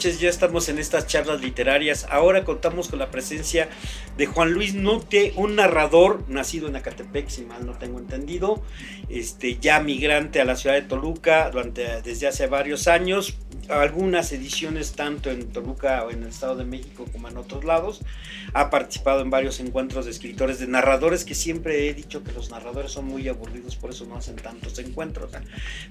noches, ya estamos en estas charlas literarias. Ahora contamos con la presencia de Juan Luis Note, un narrador nacido en Acatepec, si mal no tengo entendido, este, ya migrante a la ciudad de Toluca durante, desde hace varios años, algunas ediciones tanto en Toluca o en el Estado de México como en otros lados. Ha participado en varios encuentros de escritores, de narradores, que siempre he dicho que los narradores son muy aburridos, por eso no hacen tantos encuentros.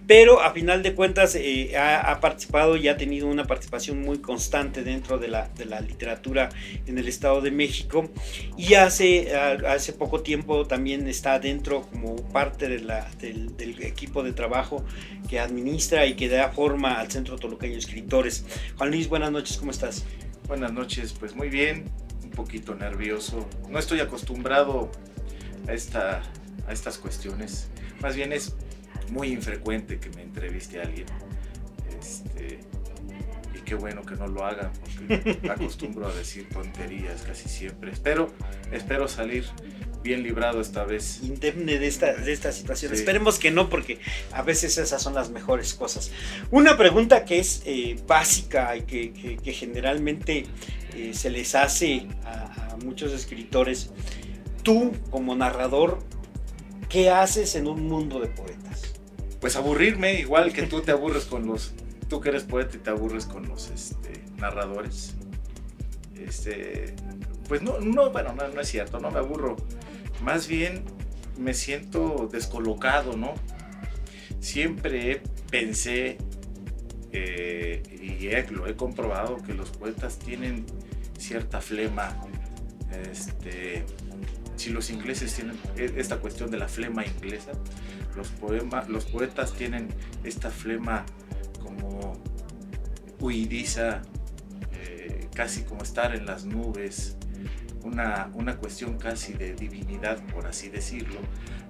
Pero a final de cuentas eh, ha, ha, participado y ha tenido una participación muy constante dentro de la, de la literatura en el Estado de México. Y hace, hace poco tiempo también está dentro como parte de la, del, del equipo de trabajo que administra y que da forma al Centro Toluca escritores. Juan Luis, buenas noches, ¿cómo estás? Buenas noches, pues muy bien, un poquito nervioso. No estoy acostumbrado a, esta, a estas cuestiones. Más bien es muy infrecuente que me entreviste a alguien. Este, qué bueno que no lo hagan, porque acostumbro a decir tonterías casi siempre. Espero, espero salir bien librado esta vez. Indemne de esta, de esta situación. Sí. Esperemos que no, porque a veces esas son las mejores cosas. Una pregunta que es eh, básica y que, que, que generalmente eh, se les hace a, a, muchos escritores. Tú, como narrador, ¿qué haces en un mundo de poetas? Pues aburrirme, igual que tú te aburres con los... Tú que eres poeta y te aburres con los este, narradores. Este, pues no, no, bueno, no, es cierto, no me aburro más bien me siento descolocado, ¿no? Siempre pensé, eh, y lo he comprobado, que los poetas tienen cierta flema. Este, si los ingleses tienen e, esta cuestión de la flema inglesa, los, poema, los poetas tienen esta flema huidiza, eh, casi como estar en las nubes, una, una cuestión casi de divinidad, por así decirlo.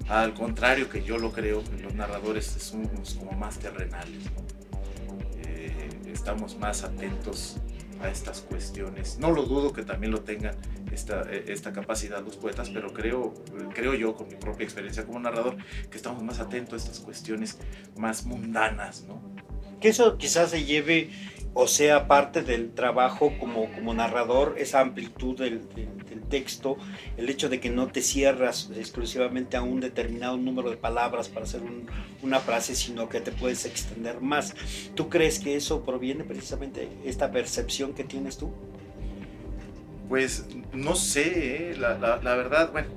Al contrario que yo lo creo, los narradores somos como más terrenales. Eh, estamos más atentos a estas cuestiones. No lo dudo que también lo tengan esta, esta capacidad los poetas, pero creo, creo yo, con mi propia experiencia como narrador, que estamos más atentos a estas cuestiones más mundanas. ¿no? Que eso quizás se lleve o sea parte del trabajo como, como narrador, esa amplitud del, del, del, texto, el hecho de que no te cierras exclusivamente a un determinado número de palabras para hacer un, una frase, sino que te puedes extender más. ¿Tú crees que eso proviene precisamente de esta percepción que tienes tú? Pues no sé, ¿eh? la, la, la, verdad, bueno,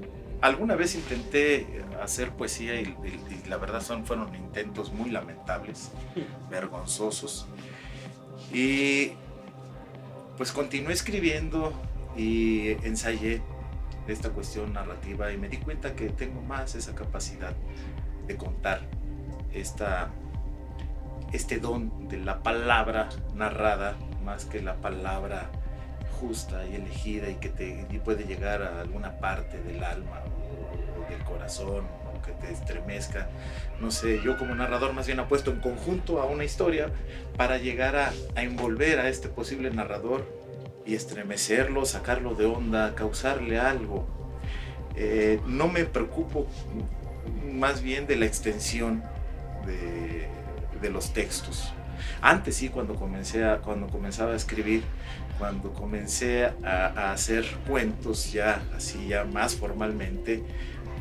alguna vez intenté hacer poesía y, y, y la verdad son, fueron intentos muy lamentables, vergonzosos. Y pues continué escribiendo y ensayé esta cuestión narrativa y me di cuenta que tengo más esa capacidad de contar esta, este don de la palabra narrada más que la palabra justa y elegida y que te y puede llegar a alguna parte del alma o, o del corazón que te estremezca. No sé, yo como narrador más bien apuesto en conjunto a una historia para llegar a, a envolver a este posible narrador y estremecerlo, sacarlo de onda, causarle algo. Eh, no me preocupo más bien de la extensión de, de los textos. Antes sí, cuando, comencé a, cuando comenzaba a escribir, cuando comencé a, a, hacer cuentos ya así ya más formalmente,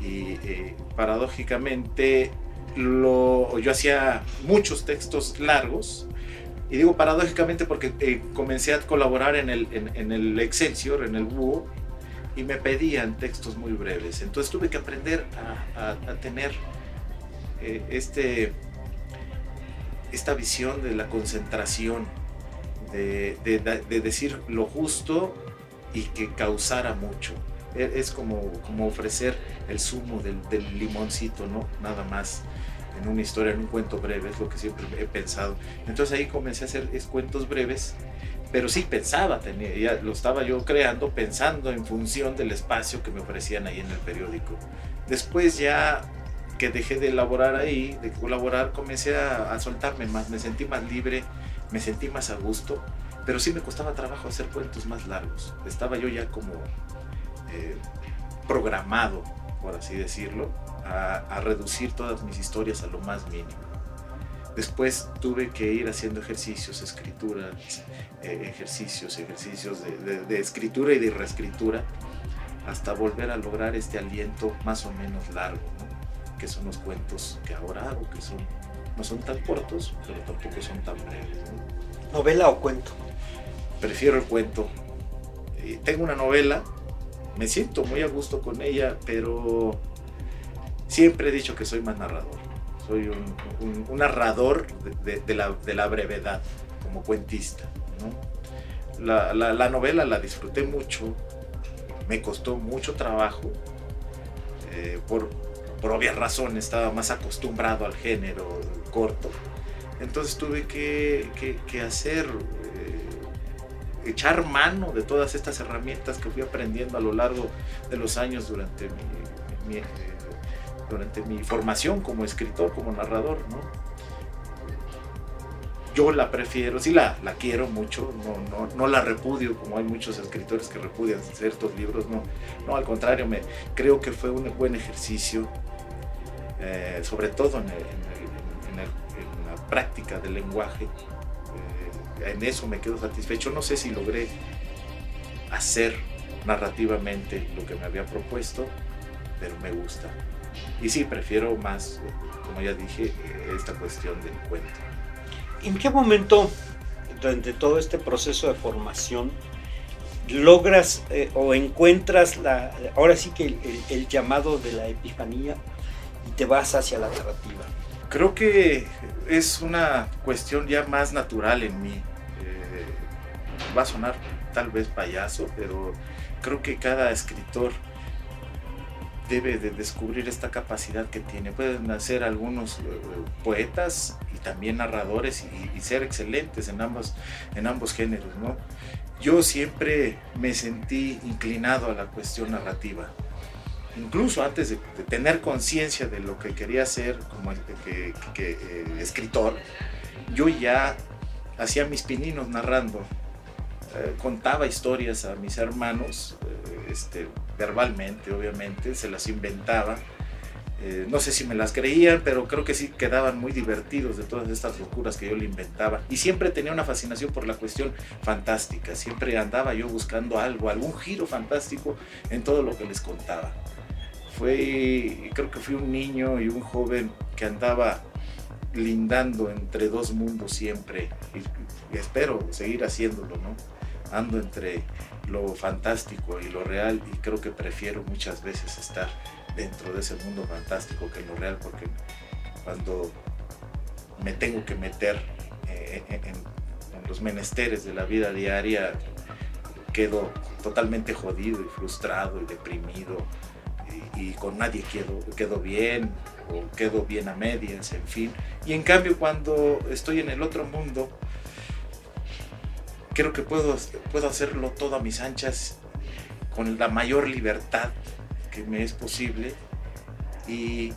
y eh, paradójicamente lo, yo hacía muchos textos largos y digo paradójicamente porque eh, comencé a colaborar en el, en, el Excelsior, en el Búho y me pedían textos muy breves. Entonces tuve que aprender a, tener eh, este, esta visión de la concentración de, de decir lo justo y que causara mucho es como, como ofrecer el zumo del, del, limoncito, ¿no? Nada más en una historia, en un cuento breve, es lo que siempre he pensado. Entonces ahí comencé a hacer es, cuentos breves, pero sí pensaba, tenía, ya lo estaba yo creando pensando en función del espacio que me ofrecían ahí en el periódico. Después ya que dejé de elaborar ahí, de colaborar, comencé a, a soltarme más, me sentí más libre, me sentí más a gusto, pero sí me costaba trabajo hacer cuentos más largos. Estaba yo ya como eh, programado, por así decirlo, a, a, reducir todas mis historias a lo más mínimo. Después tuve que ir haciendo ejercicios, escritura, eh, ejercicios, ejercicios de, escritura y de reescritura, hasta volver a lograr este aliento más o menos largo, que son los cuentos que ahora hago, que son, no son tan cortos, pero tampoco son tan breves. ¿Novela o cuento? Prefiero el cuento. Eh, tengo una novela, me siento muy a gusto con ella, pero siempre he dicho que soy más narrador soy un, narrador de, la, brevedad, como cuentista. La, novela la disfruté mucho, me costó mucho trabajo, eh, por, obvias razones estaba más acostumbrado al género corto, entonces tuve que, hacer, eh, echar mano de todas estas herramientas que fui aprendiendo a lo largo de los años durante mi, mi durante mi formación como escritor, como narrador, ¿no? Yo la prefiero, sí la, la quiero mucho, no, no, no, la repudio como hay muchos escritores que repudian ciertos libros, no, no al contrario, me, creo que fue un buen ejercicio, eh, sobre todo en, la práctica del lenguaje, eh, en eso me quedo satisfecho, no sé si logré hacer narrativamente lo que me había propuesto, pero me gusta. Y sí, prefiero más, como ya dije, esta cuestión del cuento. ¿En qué momento, durante todo este proceso de formación, logras eh, o encuentras la, ahora sí que el, llamado de la epifanía y te vas hacia la narrativa? Creo que es una cuestión ya más natural en mí. Va a sonar tal vez payaso, pero creo que cada escritor debe de descubrir esta capacidad que tiene. Pueden ser algunos eh, poetas y también narradores y, ser excelentes en ambos, en ambos géneros. ¿no? Yo siempre me sentí inclinado a la cuestión narrativa. Incluso antes de, tener conciencia de lo que quería hacer como eh, escritor, yo ya hacía mis pininos narrando. Eh, contaba historias a mis hermanos, este, verbalmente, obviamente, se las inventaba. Eh, no sé si me las creían, pero creo que sí quedaban muy divertidos de todas estas locuras que yo le inventaba. Y siempre tenía una fascinación por la cuestión fantástica. Siempre andaba yo buscando algo, algún giro fantástico en todo lo que les contaba. Fue, creo que fui un niño y un joven que andaba lindando entre dos mundos siempre. Y, y espero seguir haciéndolo, ¿no? Ando entre lo fantástico y lo real y creo que prefiero muchas veces estar dentro de ese mundo fantástico que lo real porque cuando me tengo que meter eh, en, los menesteres de la vida diaria quedo totalmente jodido y frustrado y deprimido y, con nadie quedo, quedo bien o quedo bien a medias, en fin. Y en cambio cuando estoy en el otro mundo, creo que puedo, puedo hacerlo todo a mis anchas con la mayor libertad que me es posible y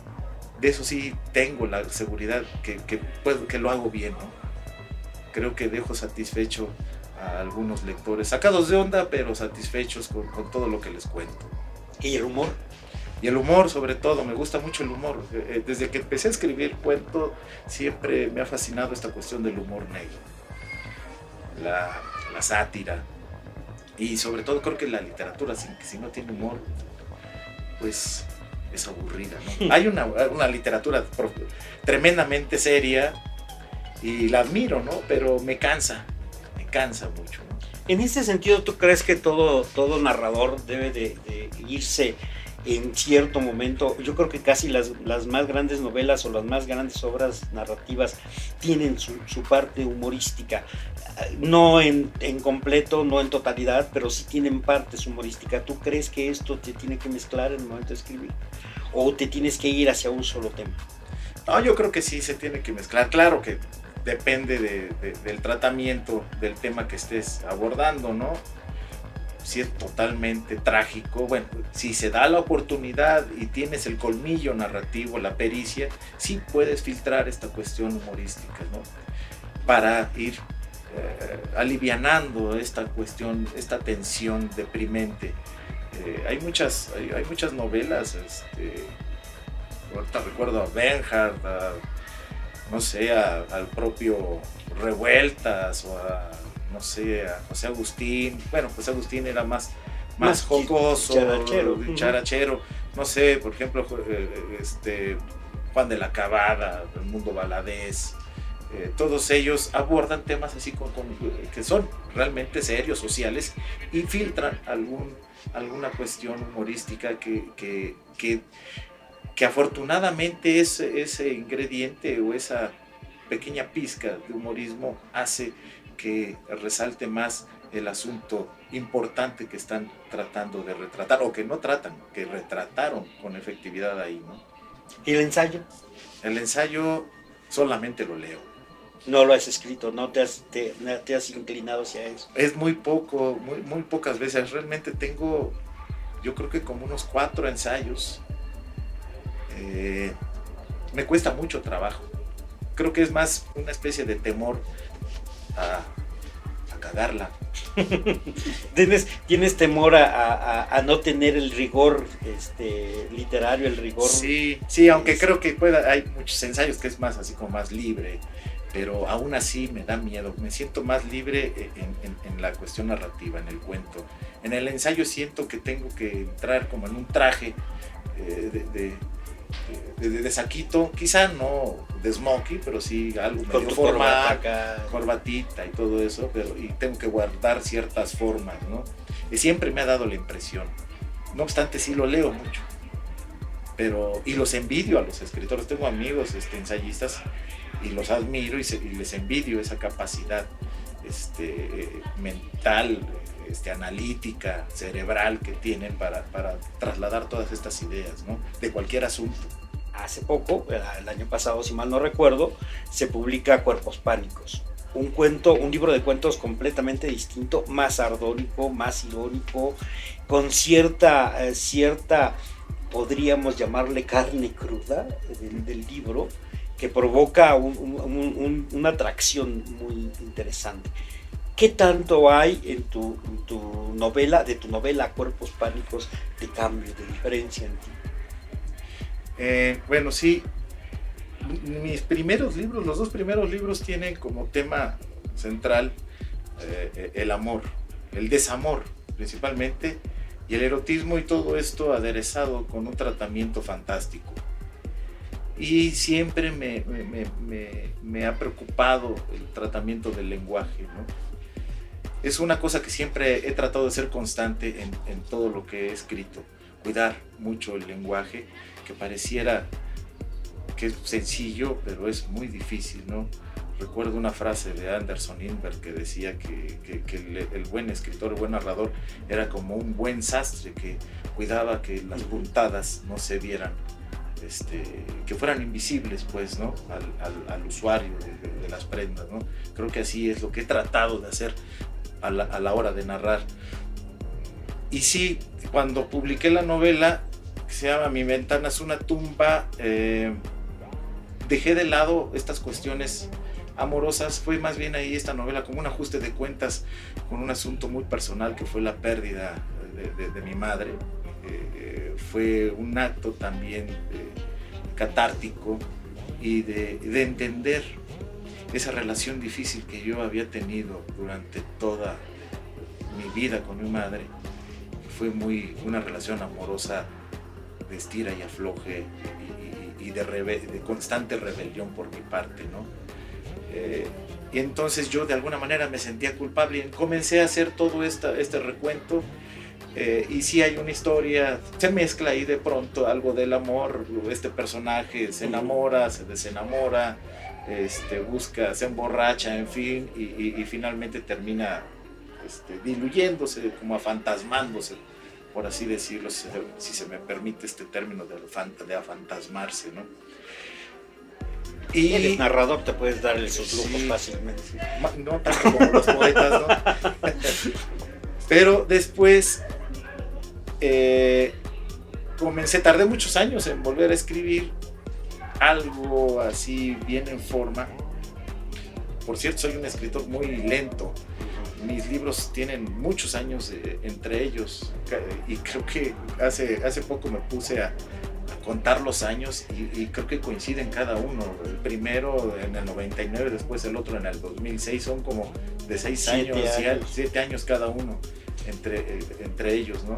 de eso sí tengo la seguridad que, que, puedo, que lo hago bien. Creo que dejo satisfecho a algunos lectores, sacados de onda, pero satisfechos con, con, todo lo que les cuento. ¿Y el humor? Y el humor, sobre todo, me gusta mucho el humor. Eh, eh, desde que empecé a escribir cuento, siempre me ha fascinado esta cuestión del humor negro la, sátira. Y sobre todo creo que la literatura, si, si no tiene humor, pues es aburrida. Hay una, literatura tremendamente seria y la admiro, ¿no? Pero me cansa, me cansa mucho. En ese sentido, ¿tú crees que todo, todo narrador debe de irse en cierto momento, yo creo que casi las, más grandes novelas o las más grandes obras narrativas tienen su, parte humorística, no en, completo, no en totalidad, pero sí tienen partes humorísticas. ¿Tú crees que esto te tiene que mezclar en el momento de escribir? ¿O te tienes que ir hacia un solo tema? No, yo creo que sí se tiene que mezclar. Claro que depende del tratamiento del tema que estés abordando, ¿no? si es totalmente trágico, bueno, si se da la oportunidad y tienes el colmillo narrativo, la pericia, sí puedes filtrar esta cuestión humorística, ¿no? Para ir eh, alivianando esta cuestión, esta tensión deprimente. Eh, hay, muchas, hay, muchas novelas, este, ahorita recuerdo a Bernhard, no sé, al propio Revueltas o a, no sé, a José Agustín. Bueno, José Agustín era más, más, jocoso, charachero. No sé, por ejemplo, eh, este, Juan de la Cabada, El Mundo Baladés. Eh, todos ellos abordan temas así con, que son realmente serios, sociales, y filtran algún, alguna cuestión humorística que, que, que, que afortunadamente ese, ese ingrediente o esa pequeña pizca de humorismo hace que resalte más el asunto importante que están tratando de retratar, o que no tratan, que retrataron con efectividad ahí, ¿no? ¿Y el ensayo? El ensayo solamente lo leo. No lo has escrito, no te has, te, has inclinado hacia eso. Es muy poco, muy, muy pocas veces. Realmente tengo, yo creo que como unos cuatro ensayos. Eh, me cuesta mucho trabajo creo que es más una especie de temor a, cagarla. ¿Tienes, ¿Tienes temor a, no tener el rigor este, literario, el rigor? Sí, sí, aunque creo que pueda, hay muchos ensayos que es más así como más libre, pero aún así me da miedo. Me siento más libre en, la cuestión narrativa, en el cuento. En el ensayo siento que tengo que entrar como en un traje eh, de de, saquito, quizá no de smokey, pero sí algo medio formal, corbatita y todo eso, pero y tengo que guardar ciertas formas, ¿no? Y siempre me ha dado la impresión. No obstante, sí lo leo mucho. Pero, y los envidio a los escritores. Tengo amigos este, ensayistas y los admiro y, les envidio esa capacidad este, mental, este, analítica, cerebral que tienen para, para, trasladar todas estas ideas ¿no? de cualquier asunto. Hace poco, el año pasado, si mal no recuerdo, se publica Cuerpos Pánicos. Un cuento, un libro de cuentos completamente distinto, más ardónico, más irónico, con cierta, eh, cierta podríamos llamarle carne cruda del, libro, que provoca una atracción muy interesante. ¿Qué tanto hay en tu, novela, de tu novela Cuerpos Pánicos, de cambio, de diferencia en ti? Eh, bueno, sí. Mis primeros libros, los dos primeros libros tienen como tema central eh, el amor, el desamor principalmente, y el erotismo y todo esto aderezado con un tratamiento fantástico. Y siempre me, me ha preocupado el tratamiento del lenguaje, ¿no? es una cosa que siempre he tratado de ser constante en, todo lo que he escrito. Cuidar mucho el lenguaje, que pareciera que es sencillo, pero es muy difícil, ¿no? Recuerdo una frase de Anderson Inberg que decía que, el, buen escritor, el buen narrador, era como un buen sastre que cuidaba que las puntadas no se vieran, este, que fueran invisibles, pues, ¿no? Al, usuario de, de, las prendas, ¿no? Creo que así es lo que he tratado de hacer a la, hora de narrar. Y sí, cuando publiqué la novela, que se llama Mi ventana es una tumba, eh, dejé de lado estas cuestiones amorosas. Fue más bien ahí esta novela como un ajuste de cuentas con un asunto muy personal que fue la pérdida de, mi madre. Eh, fue un acto también eh, catártico y de, de entender esa relación difícil que yo había tenido durante toda mi vida con mi madre, fue muy una relación amorosa de estira y afloje y, de, de, constante rebelión por mi parte, ¿no? Eh, y entonces yo de alguna manera me sentía culpable y comencé a hacer todo esta, este recuento. Eh, y si hay una historia, se mezcla ahí de pronto algo del amor, este personaje se enamora, se desenamora, este, busca, se emborracha, en fin, y, finalmente termina este, diluyéndose, como afantasmándose, por así decirlo, si, se me permite este término de, de afantasmarse, ¿no? Y el narrador te puedes dar esos lujos fácilmente. No tanto como los poetas, ¿no? Pero después eh, comencé, tardé muchos años en volver a escribir algo así bien en forma. Por cierto, soy un escritor muy lento. Mis libros tienen muchos años entre ellos y creo que hace, hace poco me puse a, contar los años y, creo que coinciden cada uno. El primero en el 99, después el otro en el 2006, son como de seis años, años, siete años cada uno entre, eh, entre ellos, ¿no?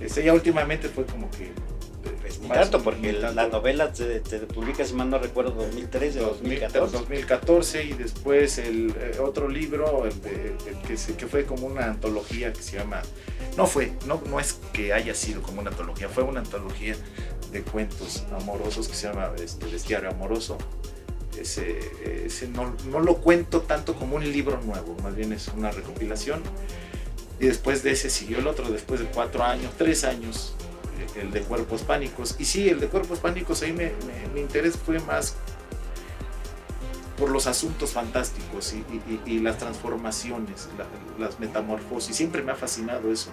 Este, ya últimamente fue como que tanto, porque la novela se, publica, si mal no recuerdo, 2013, 2014. 2014 y después el eh, otro libro que, que, fue como una antología que se llama, no fue, no, no es que haya sido como una antología, fue una antología de cuentos amorosos que se llama este, Bestiario Amoroso. Ese, ese no, no lo cuento tanto como un libro nuevo, más bien es una recopilación. Y después de ese siguió el otro, después de cuatro años, tres años, el de cuerpos pánicos. Y sí, el de cuerpos pánicos, ahí me, mi interés fue más por los asuntos fantásticos y, las transformaciones, las metamorfosis. Siempre me ha fascinado eso.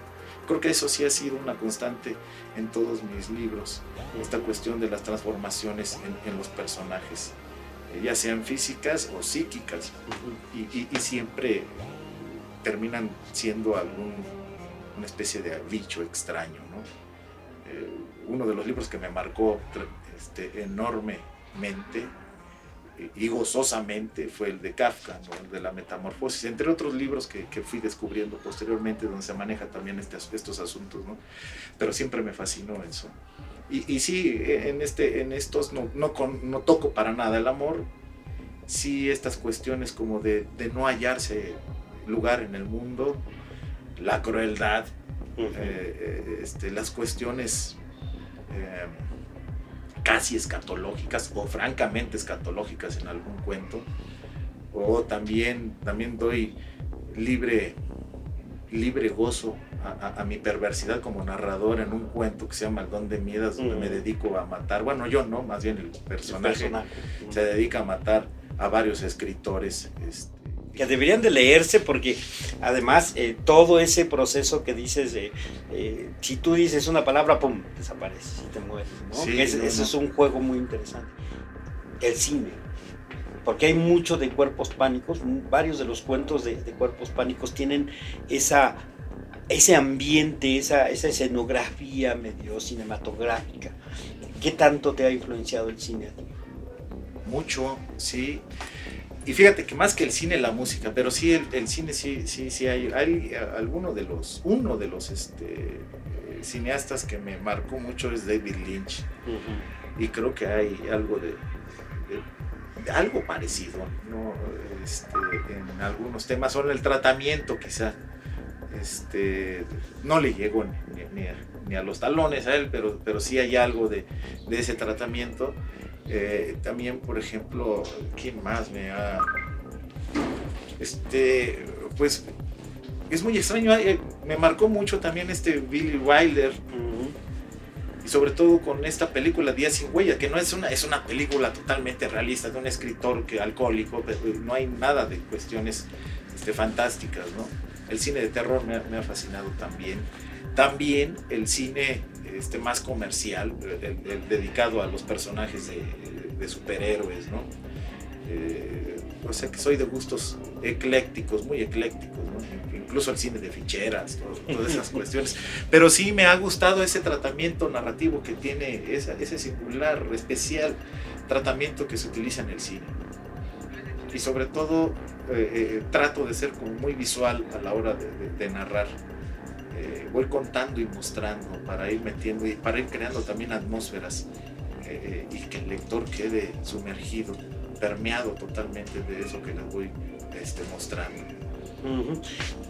Creo que eso sí ha sido una constante en todos mis libros, esta cuestión de las transformaciones en, los personajes, eh, ya sean físicas o psíquicas, y, siempre terminan siendo algún, una especie de bicho extraño. ¿no? Eh, uno de los libros que me marcó este, enormemente y gozosamente fue el de Kafka, el de la metamorfosis, entre otros libros que, fui descubriendo posteriormente donde se maneja también este, estos asuntos, ¿no? pero siempre me fascinó eso. Y, y sí, en, este, en estos no, no, no, toco para nada el amor, sí estas cuestiones como de, de no hallarse lugar en el mundo, la crueldad, eh, eh, este, las cuestiones eh, casi escatológicas o francamente escatológicas en algún cuento. O también, también doy libre, libre gozo a, mi perversidad como narrador en un cuento que se llama El Don de Miedas, donde me dedico a matar. Bueno, yo no, más bien el personaje, se dedica a matar a varios escritores. Este, que deberían de leerse porque además eh, todo ese proceso que dices de eh, si tú dices una palabra pum desaparece y te mueres ¿no? eso es un juego muy interesante. El cine. Porque hay mucho de cuerpos pánicos varios de los cuentos de, cuerpos pánicos tienen esa ese ambiente esa, esa escenografía medio cinematográfica. ¿qué tanto te ha influenciado el cine a ti? mucho sí y fíjate que más que el cine, la música, pero sí el, cine, sí, sí, sí hay, hay alguno de los, uno de los este, cineastas que me marcó mucho es David Lynch. Y creo que hay algo de, algo parecido, ¿no? Este, en algunos temas, o en el tratamiento quizá. Este, no le llego ni, a, los talones a él, pero, pero sí hay algo de, de ese tratamiento. Eh, también, por ejemplo, ¿quién más me ha... Este, pues es muy extraño, eh, me marcó mucho también este Billy Wilder. Y sobre todo con esta película Días sin huella, que no es una, es una película totalmente realista de un escritor que alcohólico, pero no hay nada de cuestiones este, fantásticas, ¿no? El cine de terror me, me ha fascinado también. También el cine este, más comercial, el, dedicado a los personajes de, superhéroes, ¿no? Eh, o sea que soy de gustos eclécticos, muy eclécticos, incluso el cine de ficheras, todas esas cuestiones. Pero sí me ha gustado ese tratamiento narrativo que tiene, ese singular, especial tratamiento que se utiliza en el cine. Y sobre todo eh, eh, trato de ser como muy visual a la hora de narrar. Eh, voy contando y mostrando para ir metiendo y para ir creando también atmósferas eh, y que el lector quede sumergido, permeado totalmente de eso que les voy este, mostrando.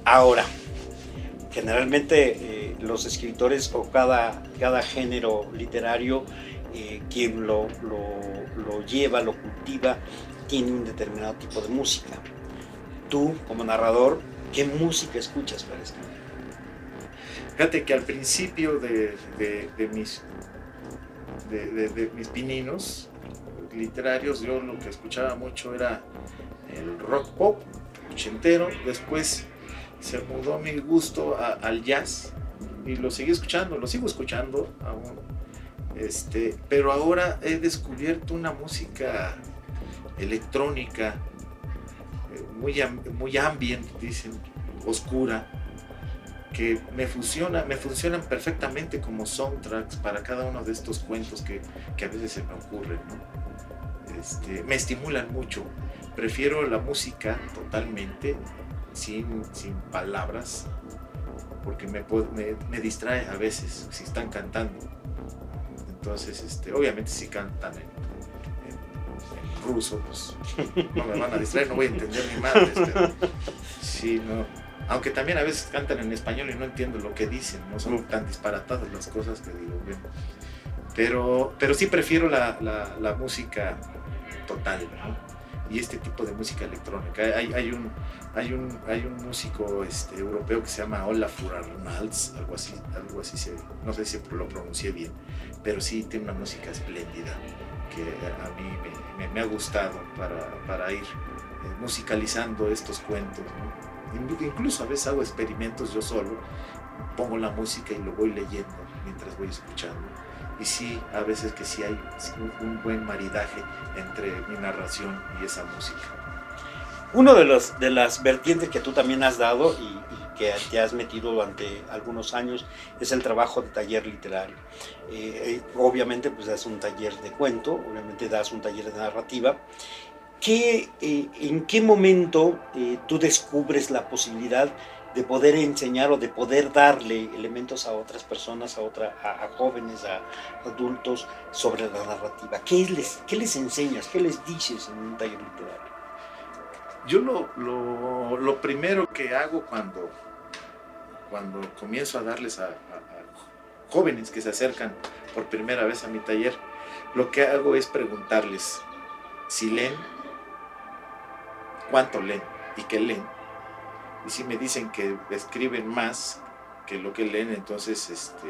Ahora, generalmente eh, los escritores o cada, cada género literario, quien lo, lo, lo lleva, lo cultiva, tiene un determinado tipo de música. Tú, como narrador, ¿qué música escuchas para escribir? Fíjate que al principio de, mis, de, pininos literarios, yo lo que escuchaba mucho era el rock pop ochentero. Después se mudó mi gusto al jazz y lo seguí escuchando, lo sigo escuchando aún. Este, pero ahora he descubierto una música electrónica eh, muy, muy ambient, dicen, oscura, que me, me funcionan perfectamente como soundtracks para cada uno de estos cuentos que, que a veces se me ocurren. Este, me estimulan mucho. Prefiero la música totalmente, sin, sin palabras, porque me, me, me, distrae a veces si están cantando. Entonces, este, obviamente si cantan en, ruso, pues no me van a distraer, no voy a entender ni madres, pero sí, no. Aunque también a veces cantan en español y no entiendo lo que dicen, no son tan disparatadas las cosas que digo. Pero, pero sí prefiero la, la, música total, y este tipo de música electrónica. Hay, hay, un, hay, un, hay un músico este, europeo que se llama Olafur Arnalds, algo así, algo así no sé si lo pronuncié bien, pero sí tiene una música espléndida que a mí me, ha gustado para, ir eh, musicalizando estos cuentos. Incluso a veces hago experimentos yo solo, pongo la música y lo voy leyendo mientras voy escuchando. Y sí, a veces que sí hay un, buen maridaje entre mi narración y esa música. Uno de, los, de las vertientes que tú también has dado y, que te has metido durante algunos años es el trabajo de taller literario. Eh, eh, obviamente pues das un taller de cuento, obviamente das un taller de narrativa. ¿Qué, eh, ¿En qué momento tú descubres la posibilidad de poder enseñar o de poder darle elementos a otras personas, a, otra, a, jóvenes, a adultos sobre la narrativa? ¿Qué les, ¿Qué les enseñas? ¿Qué les dices en un taller literario? Yo lo, lo, lo primero que hago cuando, cuando comienzo a darles a, jóvenes que se acercan por primera vez a mi taller, lo que hago es preguntarles si leen, cuánto leen y qué leen. Y si me dicen que escriben más que lo que leen, entonces este,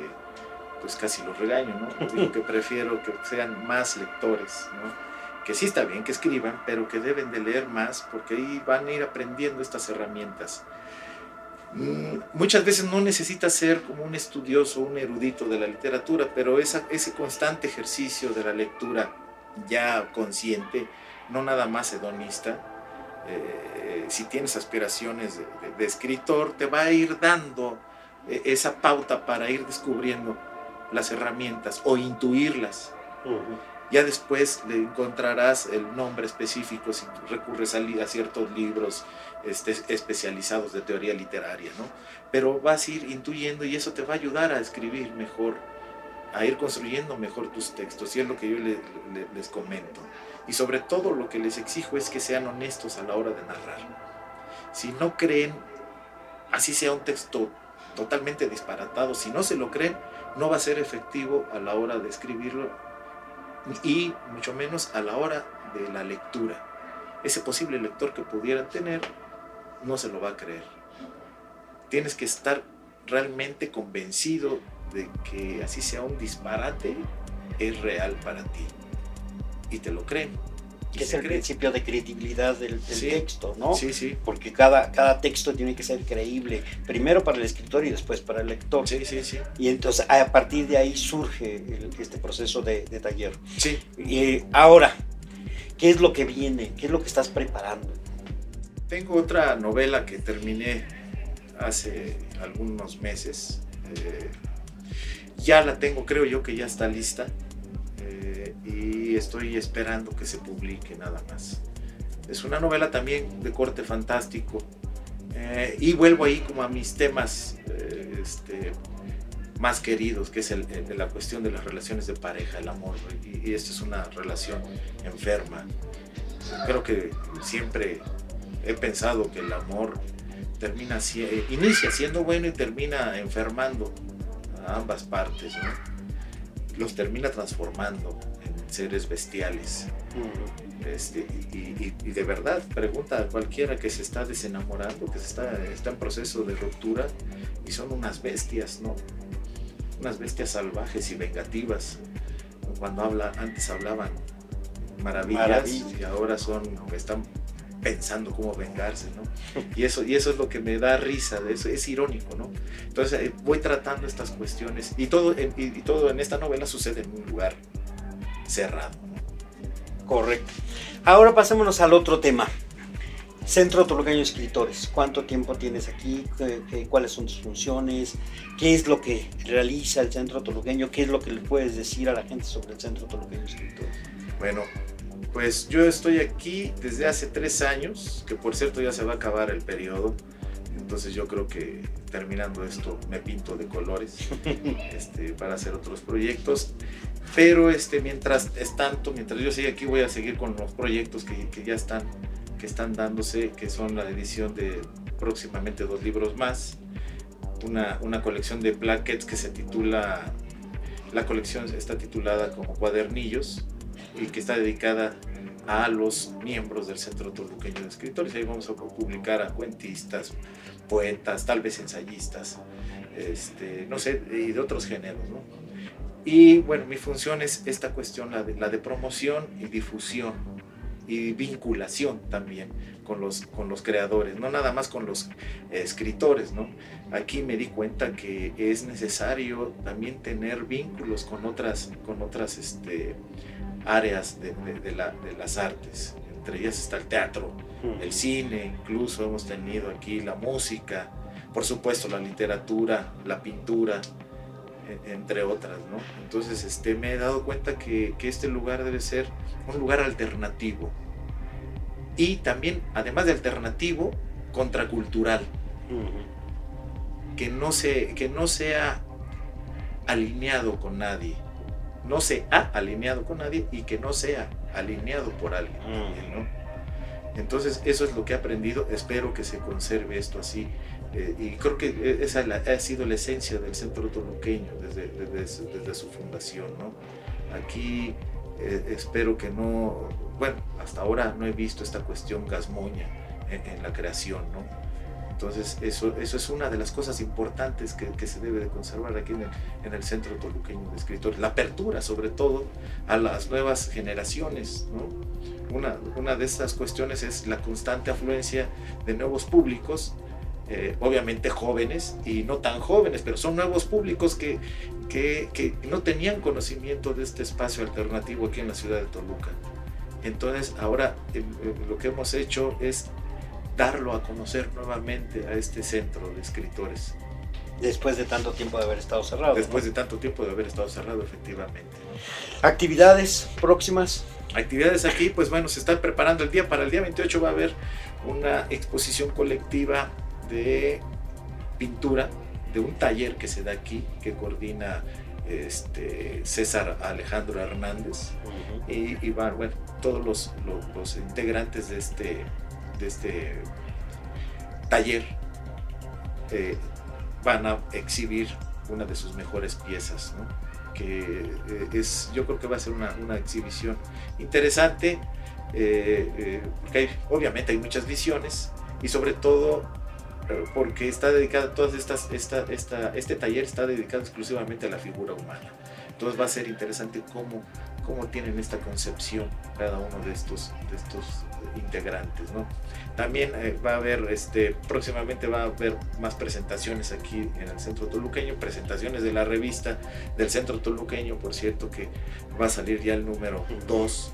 pues casi los regaño, ¿no? Digo que prefiero que sean más lectores, ¿no? que sí está bien que escriban, pero que deben de leer más porque ahí van a ir aprendiendo estas herramientas. Mm, muchas veces no necesita ser como un estudioso, un erudito de la literatura, pero esa, ese constante ejercicio de la lectura ya consciente, no nada más hedonista, eh, si tienes aspiraciones de, escritor, te va a ir dando eh, esa pauta para ir descubriendo las herramientas o intuirlas. Ya después le encontrarás el nombre específico si recurres a, ciertos libros este, especializados de teoría literaria, ¿no? Pero vas a ir intuyendo y eso te va a ayudar a escribir mejor, a ir construyendo mejor tus textos, y es lo que yo les comento. Y sobre todo lo que les exijo es que sean honestos a la hora de narrar. Si no creen, así sea un texto totalmente disparatado, si no se lo creen, no va a ser efectivo a la hora de escribirlo y mucho menos a la hora de la lectura. Ese posible lector que pudieran tener no se lo va a creer. Tienes que estar realmente convencido de que así sea un disparate, es real para ti. Y te lo creen. Que es el principio de credibilidad del, texto, ¿no? Sí, sí. Porque cada, cada texto tiene que ser creíble, primero para el escritor y después para el lector. Sí, sí, sí. Y entonces a partir de ahí surge este proceso de, taller. Sí. Y ahora, ¿qué es lo que viene? ¿Qué es lo que estás preparando? Tengo otra novela que terminé hace algunos meses. Eh, ya la tengo, creo yo que ya está lista estoy esperando que se publique nada más. Es una novela también de corte fantástico eh, y vuelvo ahí como a mis temas eh, este, más queridos, que es el, la cuestión de las relaciones de pareja, el amor. Y, y esta es una relación enferma. Creo que siempre he pensado que el amor termina inicia siendo bueno y termina enfermando a ambas partes, los termina transformando seres bestiales. Este, y, de verdad, pregunta a cualquiera que se está desenamorando, que se está, está en proceso de ruptura, y son unas bestias, ¿no? Unas bestias salvajes y vengativas. Cuando habla, antes hablaban maravillas, y ahora son, están pensando cómo vengarse, ¿no? Y eso, y eso es lo que me da risa, de eso, es irónico, ¿no? Entonces eh, voy tratando estas cuestiones y todo, y todo en esta novela sucede en un lugar cerrado. Correcto. Ahora pasémonos al otro tema. Centro Toluqueño Escritores, ¿cuánto tiempo tienes aquí? ¿Cuáles son tus funciones? ¿Qué es lo que realiza el Centro Toluqueño? ¿Qué es lo que le puedes decir a la gente sobre el Centro Toluqueño Escritores? Bueno, pues yo estoy aquí desde hace tres años, que por cierto ya se va a acabar el periodo, entonces yo creo que terminando esto me pinto de colores este, para hacer otros proyectos. Pero este, mientras es tanto, mientras yo siga aquí voy a seguir con los proyectos que, que ya están, que están dándose, que son la edición de próximamente dos libros más, una, una colección de plaquets que se titula, la colección está titulada como Cuadernillos y que está dedicada a los miembros del Centro Toluqueño de Escritores. Ahí vamos a publicar a cuentistas, poetas, tal vez ensayistas, este, no sé, y de otros géneros. ¿no? Y bueno, mi función es esta cuestión, la de, la de promoción y difusión y vinculación también con los, con los creadores, no nada más con los escritores, ¿no? Aquí me di cuenta que es necesario también tener vínculos con otras, con otras este, áreas de, de, la, de las artes. Entre ellas está el teatro, el cine, incluso hemos tenido aquí la música, por supuesto la literatura, la pintura, entre otras, ¿no? Entonces este, me he dado cuenta que, que, este lugar debe ser un lugar alternativo y también, además de alternativo, contracultural, que, no se, que no sea alineado con nadie, no se ha alineado con nadie y que no sea alineado por alguien. ¿no? Entonces, eso es lo que he aprendido. Espero que se conserve esto así. Eh, y creo que esa ha sido la esencia del centro toluqueño desde, desde, desde su fundación. ¿no? Aquí eh, espero que no, bueno, hasta ahora no he visto esta cuestión gasmoña en, en la creación. ¿no? Entonces, eso, eso es una de las cosas importantes que, que se debe de conservar aquí en el, en el, Centro Toluqueño de Escritores. La apertura, sobre todo, a las nuevas generaciones. ¿no? Una, una de estas cuestiones es la constante afluencia de nuevos públicos, eh, obviamente jóvenes y no tan jóvenes, pero son nuevos públicos que, que, que no tenían conocimiento de este espacio alternativo aquí en la ciudad de Toluca. Entonces, ahora eh, lo que hemos hecho es darlo a conocer nuevamente a este centro de escritores. Después de tanto tiempo de haber estado cerrado. Después ¿no? de tanto tiempo de haber estado cerrado, efectivamente. ¿Actividades próximas? Actividades aquí, pues bueno, se está preparando el día. Para el día 28 va a haber una exposición colectiva de pintura, de un taller que se da aquí, que coordina este, César Alejandro Hernández. Uh -huh. y, y, van, bueno, todos los, los, los integrantes de este de este taller eh, van a exhibir una de sus mejores piezas, ¿no? que eh, es, yo creo que va a ser una, una exhibición interesante, eh, eh, porque hay, obviamente hay muchas visiones y sobre todo porque está dedicada, todas estas, esta, esta, este taller está dedicado exclusivamente a la figura humana. Entonces va a ser interesante cómo, cómo tienen esta concepción cada uno de estos, de estos integrantes, ¿no? También eh, va a haber, este, próximamente va a haber más presentaciones aquí en el Centro Toluqueño, presentaciones de la revista del Centro Toluqueño, por cierto que va a salir ya el número 2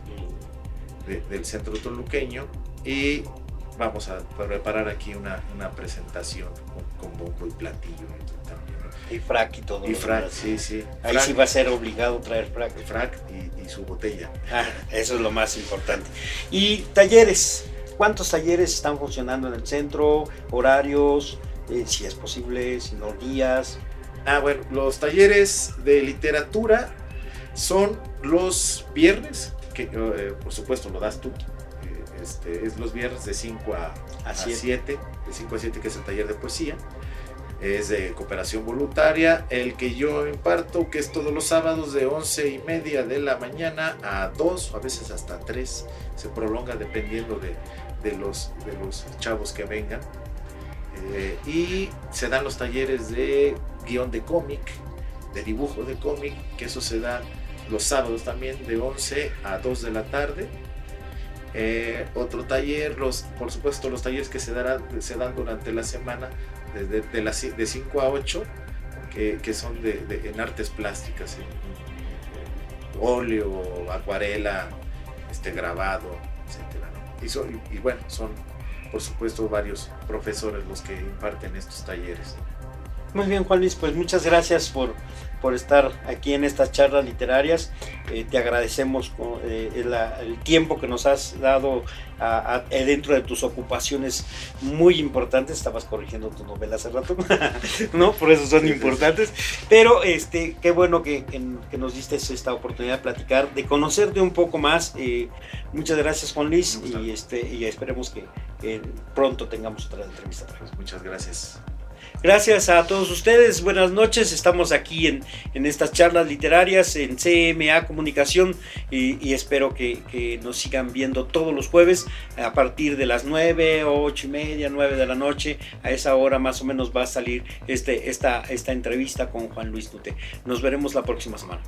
de, del Centro Toluqueño y vamos a preparar aquí una, una presentación con, con, bombo y platillo también. ¿no? Y frac y todo. Y frac, sí, sí. Ahí frac, sí va a ser obligado traer frac. Frac y, y su botella. Ah, eso es lo más importante. Y talleres. ¿Cuántos talleres están funcionando en el centro? ¿Horarios? Eh, si es posible, si no días. Ah, bueno, los talleres de literatura son los viernes, que eh, por supuesto lo das tú. Este, es los viernes de 5 a, a 7, de 5 a 7 que es el taller de poesía. Es de cooperación voluntaria, el que yo imparto, que es todos los sábados de 11 y media de la mañana a 2, a veces hasta 3, se prolonga dependiendo de, de los, de los chavos que vengan. Eh, y se dan los talleres de guion de cómic, de dibujo de cómic, que eso se da los sábados también de 11 a 2 de la tarde. Eh, otro taller, los, por supuesto los talleres que se, se dan durante la semana de, de, las, de 5 a 8, que, que son de, en artes plásticas, en, óleo, acuarela, este, grabado, etc. Y, son, y, bueno, son por supuesto varios profesores los que imparten estos talleres. Muy bien, Juan Luis, pues muchas gracias por, por estar aquí en estas charlas literarias. Eh, te agradecemos eh, el, tiempo que nos has dado eh, dentro de tus ocupaciones muy importantes. Estabas corrigiendo tu novela hace rato, ¿no? Por eso son importantes. Pero este, qué bueno que, nos diste esta oportunidad de platicar, de conocerte un poco más. muchas gracias, Juan Luis, y, este, y esperemos que, pronto tengamos otra entrevista. Pues muchas gracias. Gracias a todos ustedes, buenas noches, estamos aquí en, estas charlas literarias en CMA Comunicación y, espero que, nos sigan viendo todos los jueves a partir de las 9, 8 y media, 9 de la noche, a esa hora más o menos va a salir este, esta, esta entrevista con Juan Luis Tute. Nos veremos la próxima semana.